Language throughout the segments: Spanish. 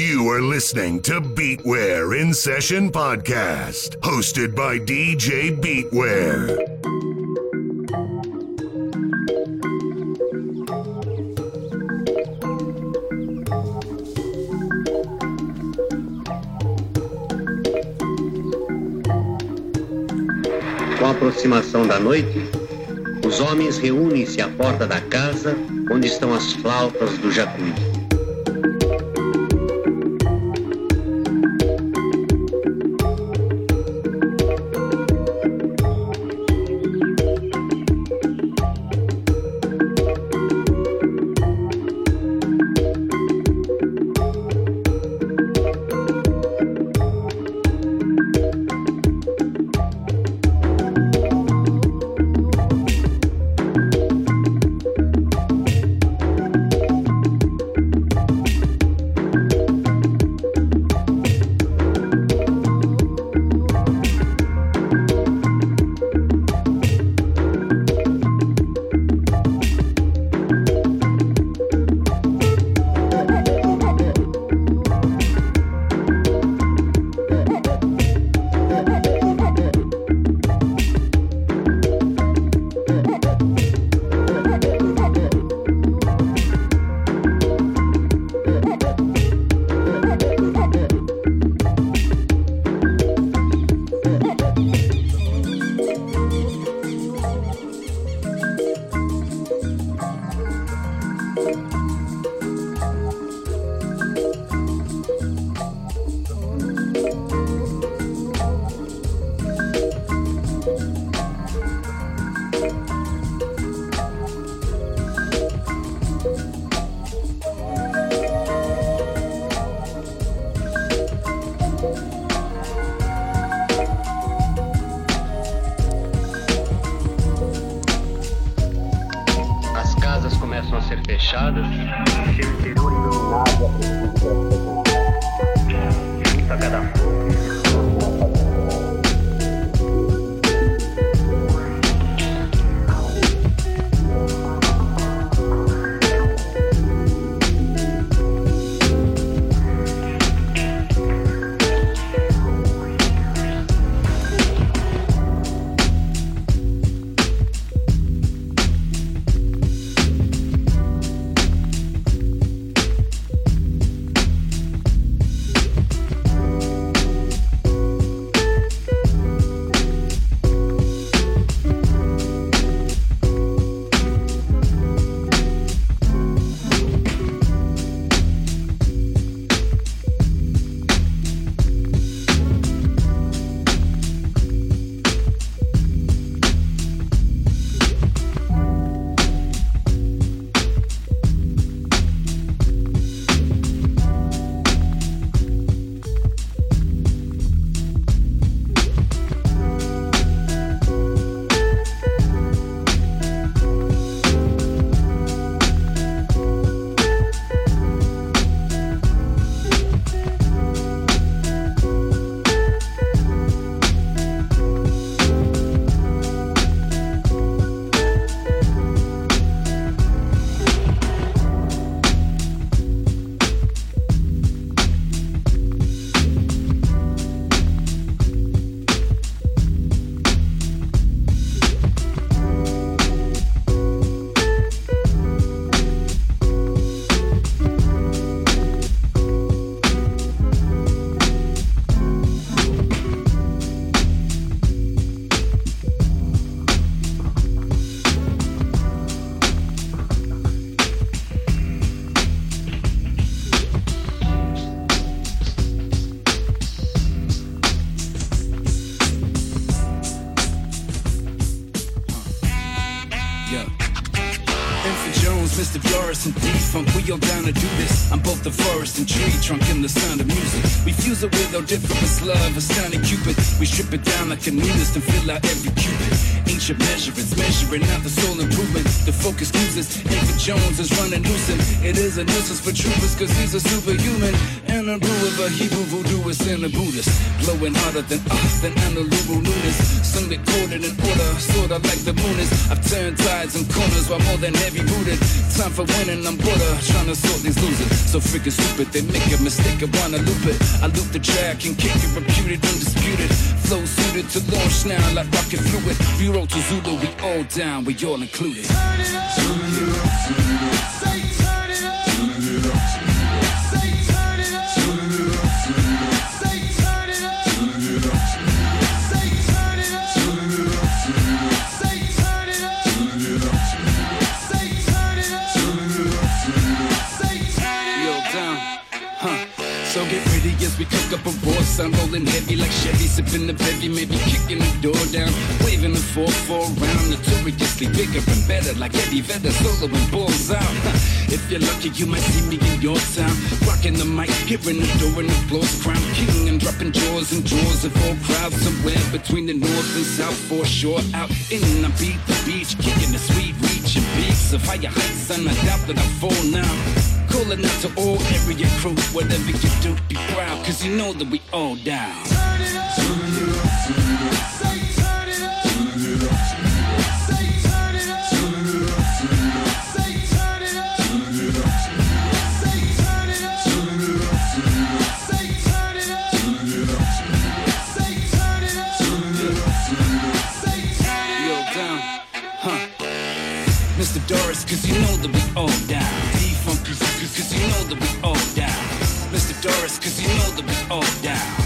You are listening to Beatware in Session Podcast, hosted by DJ Beatware. Com a aproximação da noite, os homens reúnem-se à porta da casa onde estão as flautas do jacuí. Ser fechadas. Seu interior iluminado a cada Jones, Mr. Flores and D-Funk, we all down to do this. I'm both the forest and tree trunk and the sound of music. We fuse it with our difference, love, a sounding cupid. We strip it down like a nudist and fill out every cupid. Ancient measurements, measuring out the soul improvement. The focus loses, Infant Jones is running loosened. It is a nuisance for troopers, cause he's a superhuman. And a brew of a Hebrew voodooist and a Buddhist. Blowing harder than us, than Andalubu Nunes. Get coded in order, sorta like the moon is. I've turned tides and corners while more than heavy rooted. Time for winning, I'm butter, trying to sort these losers. So freaking stupid, they make a mistake I wanna loop it. I loop the track and kick it, reputed, undisputed. Flow suited to launch now like rocket fluid. Bureau to Zulu, we all down, we all included. Turn it up. Cook up a raw sound, rolling heavy like Chevy, sipping the bevy, maybe kicking the door down, waving the 4-4 around, notoriously bigger and better, like Eddie Vedder, solo and balls out. If you're lucky, you might see me in your town, rocking the mic, hearing the door and the applause, crown. King and dropping jaws and drawers of all crowds somewhere between the north and south foreshore, out in I beat the beach, kicking the sweet beats of higher heights, and I doubt that I fall now. Calling out to all area crew, whatever you do, be proud, cause you know that we all down. Turn it up, cause you know that we all down. D-Funk, cause you know that we all down. Mr. Doris, cause you know that we all down.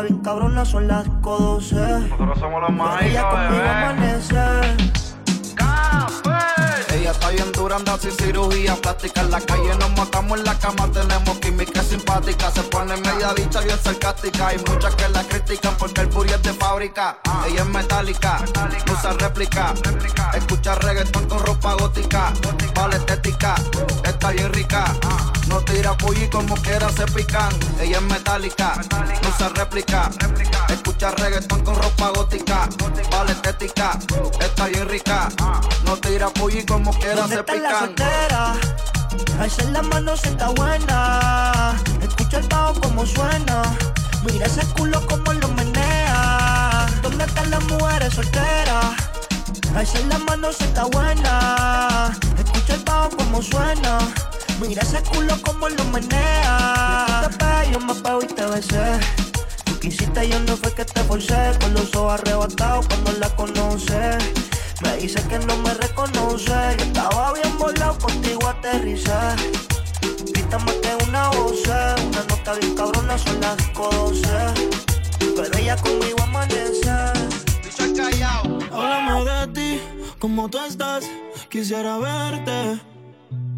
Nota bien cabrona, son las 12. Nosotros somos los más Ella conmigo amanece. Ella está bien dura, anda sin cirugía plástica. En la calle nos matamos en la cama, tenemos química simpática. Se pone media dicha bien sarcástica. Hay muchas que la critican porque el puri es de fábrica. Ella es metálica, usa réplica. Escucha reggaetón con ropa gótica. Vale estética, está bien rica. No tira pulli como quiera se pican. Ella es metálica, no usa réplica. Escucha reggaetón con ropa gótica. Vale estética, está bien rica. No tira pulli como quiera ¿Dónde se está la pican. soltera? Alza la mano si está buena. Escucha el bajo como suena. Mira ese culo como lo menea. ¿Dónde están las mujeres solteras? Alza la mano si está buena. Escucha el bajo como suena. Mira ese culo como lo menea. Y tú te yo me pego y te besé. Tú quisiste, yo no fue que te forcé. Con los ojos arrebatados cuando la conoce. Me dice que no me reconoce. Yo estaba bien volado, contigo aterricé. Grita más que una voz, una nota bien cabrona, son las 12. Pero ella conmigo amanece. Háblame de ti, cómo tú estás, quisiera verte.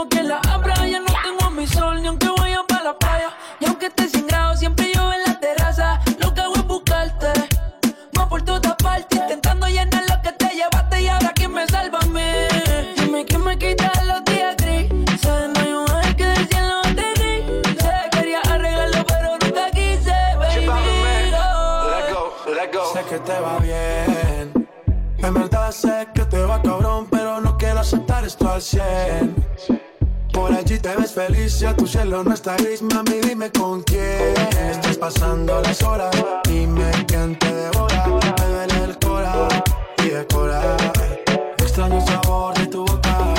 Cuando abría la Si te ves feliz, si a tu cielo no está gris, mami, dime con quién estás pasando las horas. Dime quién te devora, me duele el cora y decora. Extraño el sabor de tu boca,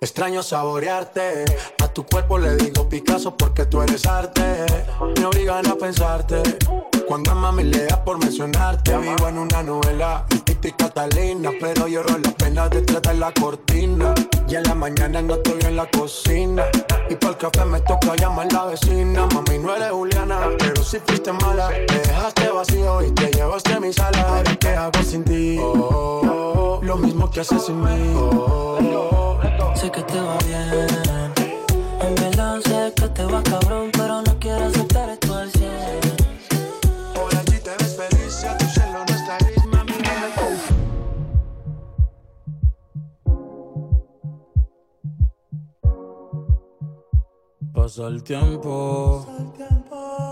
extraño saborearte. A tu cuerpo le digo Picasso porque tú eres arte. Me obligan a pensarte. Cuando a mami le por mencionarte, vivo en una novela y Catalina, pero lloro la pena detrás de la cortina. Y en la mañana no estoy en la cocina. Y por el café me toca llamar la vecina. Mami, no eres Juliana, pero si fuiste mala. Te dejaste vacío y te llevaste a mi sala. Ahora, ¿qué hago sin ti? Oh, lo mismo que haces sin mí. Sé que te va bien. En verdad sé que te va cabrón, pero no Pasa el tiempo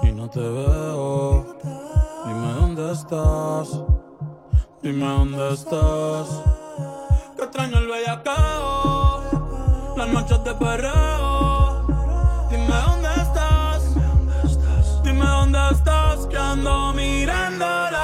y no te veo. Dime dónde estás, dime dónde estás. Que extraño el bellacao, las noches de perreo. Dime dónde estás, dime dónde estás, que ando mirando.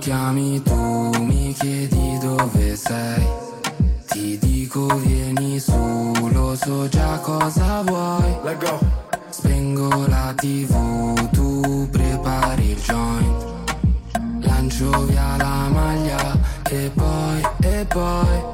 chiami tu, mi chiedi dove sei. Ti dico vieni su, lo so già cosa vuoi. Let go. Spengo la tv, tu prepari il joint. Lancio via la maglia e poi, e poi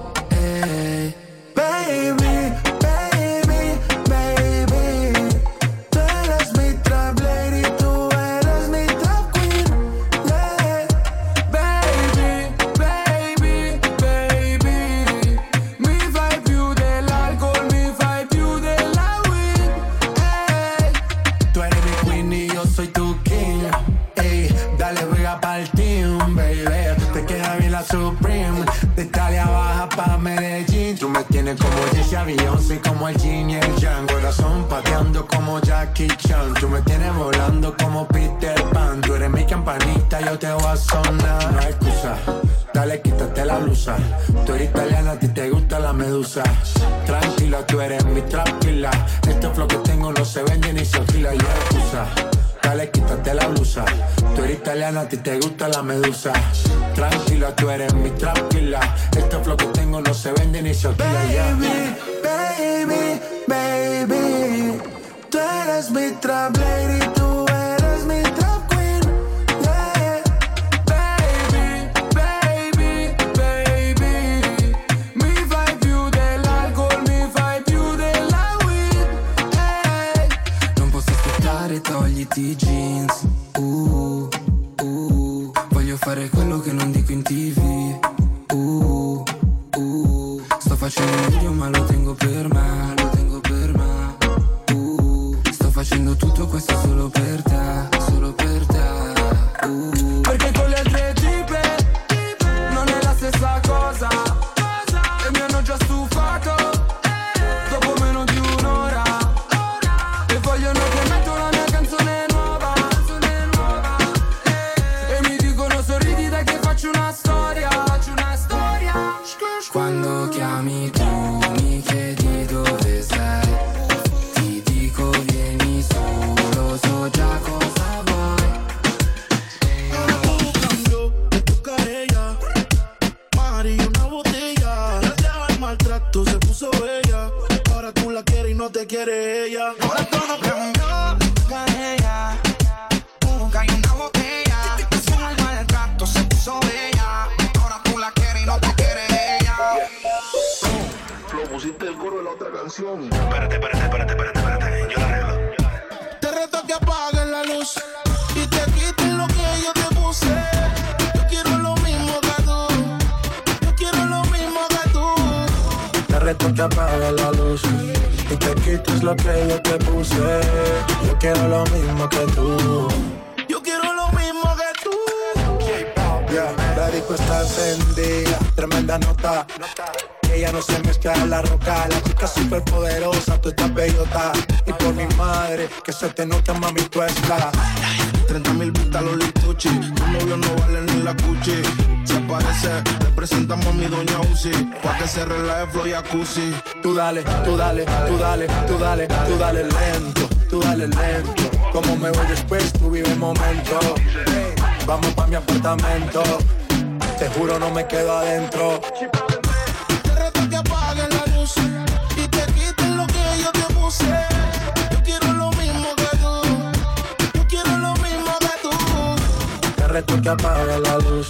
Beyoncé como el Yin y el Yang. Corazón pateando como Jackie Chan. Tú me tienes volando como Peter Pan. Tú eres mi campanita, yo te voy a sonar. No hay excusa. Dale, quítate la blusa. Tú eres italiana, a ti te gusta la medusa. Tranquila, tú eres mi tranquila. Este flow que tengo no se vende ni se alquila. Y hay excusa. Dale, quítate la blusa. Tú eres italiana, a ti te gusta la medusa. Tranquila, tú eres mi tranquila. Este flow que tengo no se vende ni se alquila. yeah. Baby, baby, tú eres mi trap lady, aspettare, togliti i jeans. Uh, uh, voglio fare quello che non dico in tv. Uh, uh, sto facendo video ma lo tengo per me, lo tengo per me. Uh, sto facendo tutto questo solo per te, solo per te. Uh. Perché Quando chiami tu mi chiedi dove sei Ti dico vieni su, lo so già cosa vuoi cambio de tu carella. Mari, una botella. Gracias al maltrato se puso bella. Ahora tú la quieres y no te quiere ella. Quites lo que yo te puse. Yo quiero lo mismo que tú. Yo quiero lo mismo que tú. Yeah, la disco está encendida, tremenda nota. Ella no se mezcla en la roca, la chica super poderosa, tú estás bellota. Y por mi madre, que se te nota, mami, tú estás. 30 mil vistas los lituchi. Tu novio no vale ni la cuchi. Se aparece, le presentamos a mi doña Uzi. Pa' que se relaje flow y jacuzzi. Tú dale, tú dale, tú dale, tú dale, tú dale lento, tú dale lento. Como me voy después, tú vive el momento. Vamos pa' mi apartamento. Te juro, no me quedo adentro. Reto que apague la luz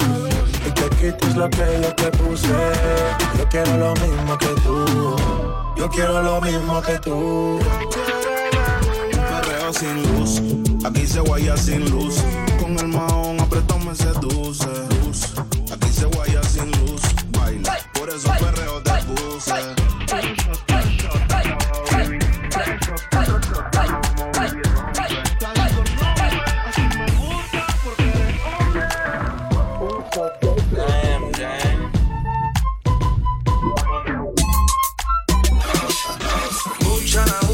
y te quites lo que yo te puse. Yo quiero lo mismo que tú. Yo quiero lo mismo que tú. Perreo sin luz, aquí se guaya sin luz. Con el mahón apretado me seduce. Aquí se guaya sin luz. Baila, por eso perreo te puse. Tryna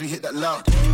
we hit that loud.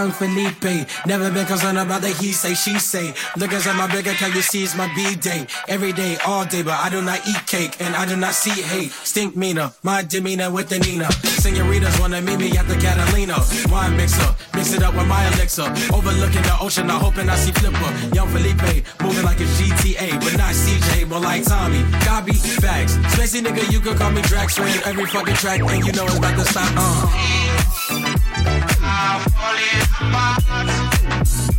Young Felipe, never been concerned about the he say, she say. Look inside my big account, you see it's my B day. Every day, all day, but I do not eat cake and I do not see hate. Stink meaner, my demeanor with the Nina. Senoritas wanna meet me at the Catalina. Wine mixer, mix it up with my elixir. Overlooking the ocean, I'm hoping I see Flipper. Young Felipe, moving like a GTA, but not CJ, more like Tommy. Gobby, facts. Spacey nigga, you can call me Drax. Ran every fucking track, and you know it's about to stop. Uh are falling apart.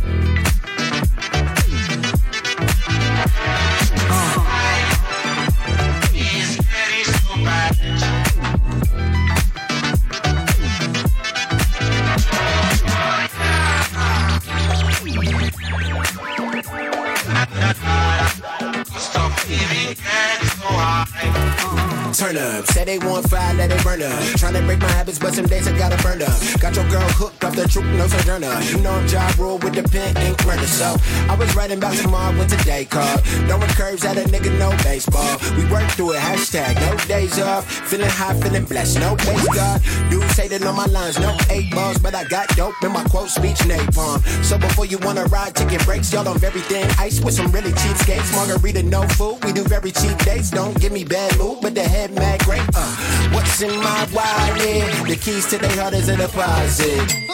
Turn up, say they want fire, let it burn up. Tryna break my habits, but some days I gotta burn up. Got your girl hooked off the truth, no sojourner. You know I'm job rule with the pen, ink murder. So I was writing about tomorrow with today card. Throwing curves at a nigga, no baseball. We work through it, hashtag no days off. Feeling high, feeling blessed, no base God. Dudes hating on my lines, no eight balls, but I got dope in my quote speech napalm. So before you wanna ride, ticket breaks, y'all on everything ice with some really cheap skates. Margarita, no food, we do very cheap dates. Don't give me bad mood, but the head mad great. Uh, what's in my wallet? The keys to their heart is in a deposit.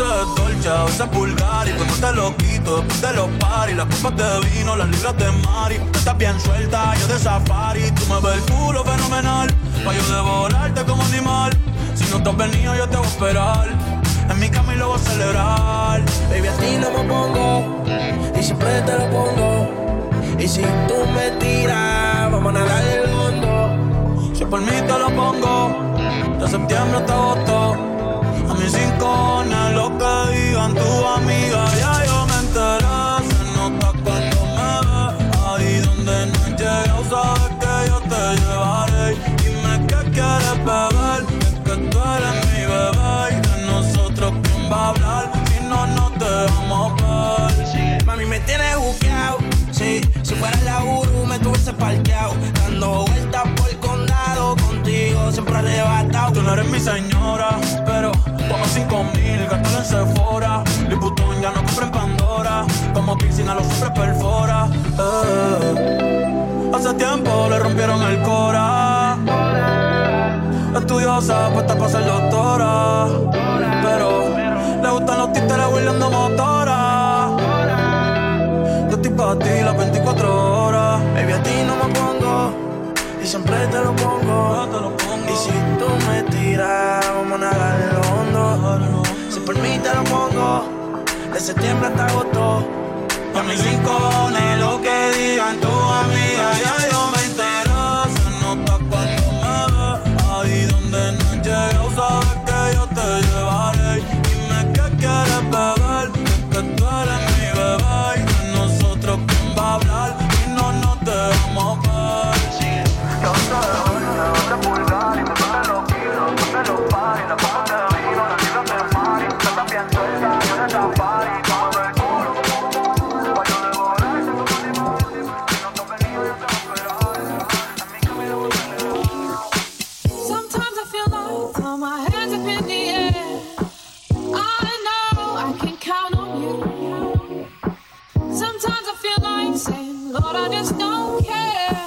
Sé dolce, a veces vulgar y cuando te lo quito después de los paris Las copas de vino, las libras de mari Tú Estás bien suelta, yo de safari Tú me ves el culo fenomenal Pa' yo devorarte como animal Si no has venido yo te voy a esperar En mi cama y lo voy a celebrar Baby, a ti no me pongo y siempre te lo pongo. Y si tú me tiras, vamos a nadar el hondo. Si por mí te lo pongo De septiembre hasta agosto A mis cinco lo digan tu amiga Ya yo me enteré Se nota cuando me ves Ahí donde no he llegado Sabes que yo te llevaré Dime qué quieres beber Es que tú eres mi bebé Y de nosotros quién va a hablar Si no nos dejamos ver Mami, me tienes buqueado. Sí, si fuera la Uru me tuviese parqueado. Dando vueltas por el condado. Contigo siempre arrebatado. Tú no eres mi señora, cinco mil, gástalo en Sephora. Liputón ya no compra en Pandora, como piercing a los hombres perfora. Eh. Hace tiempo le rompieron el cora. Estudiosa, puesta para ser doctora. Pero le gustan los títeres huirleando motora. Yo estoy pa' ti las 24 horas. Baby, a ti no me pongo. Y siempre te lo pongo. Y si tú me tiras, vamos a nadar en lo hondo. Si por mí te lo pongo. De septiembre hasta agosto. A mis rincones, lo que digan tu amiga, Sometimes I feel like saying, Lord, I just don't care.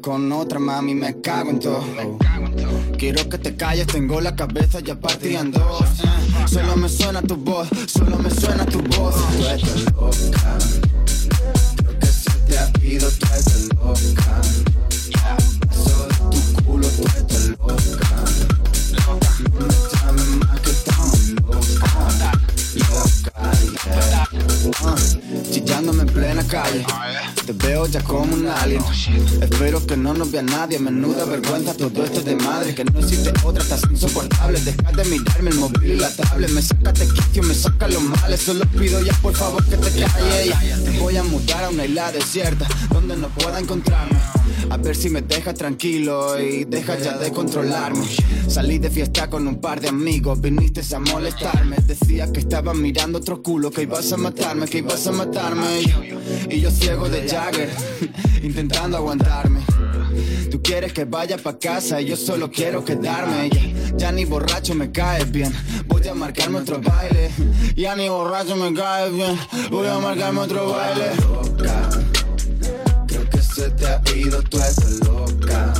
con otra, mami, me cago en todo. Quiero que te calles, tengo la cabeza ya partida en dos. Solo me suena tu voz, solo me suena tu voz. Loca. que no nos vea nadie. Menuda vergüenza, todo esto es de madre. Que no existe otra, estás insoportable. Deja de mirarme el móvil y la tablet. Me te me saca los males. Solo pido ya por favor que te calles. Voy a mudar a una isla desierta donde no pueda encontrarme. A ver si me dejas tranquilo y deja ya de controlarme. Salí de fiesta con un par de amigos, viniste a molestarme. Decía que estaba mirando otro culo, que ibas a matarme, que ibas a matarme. Y yo ciego de Jagger, intentando aguantarme. Tú quieres que vaya pa' casa y yo solo quiero quedarme. Ya, ni borracho me cae bien, voy a marcarme otro baile. Ya ni borracho me cae bien, voy a marcarme otro baile. Loca, creo que se te ha ido, tú estás loca.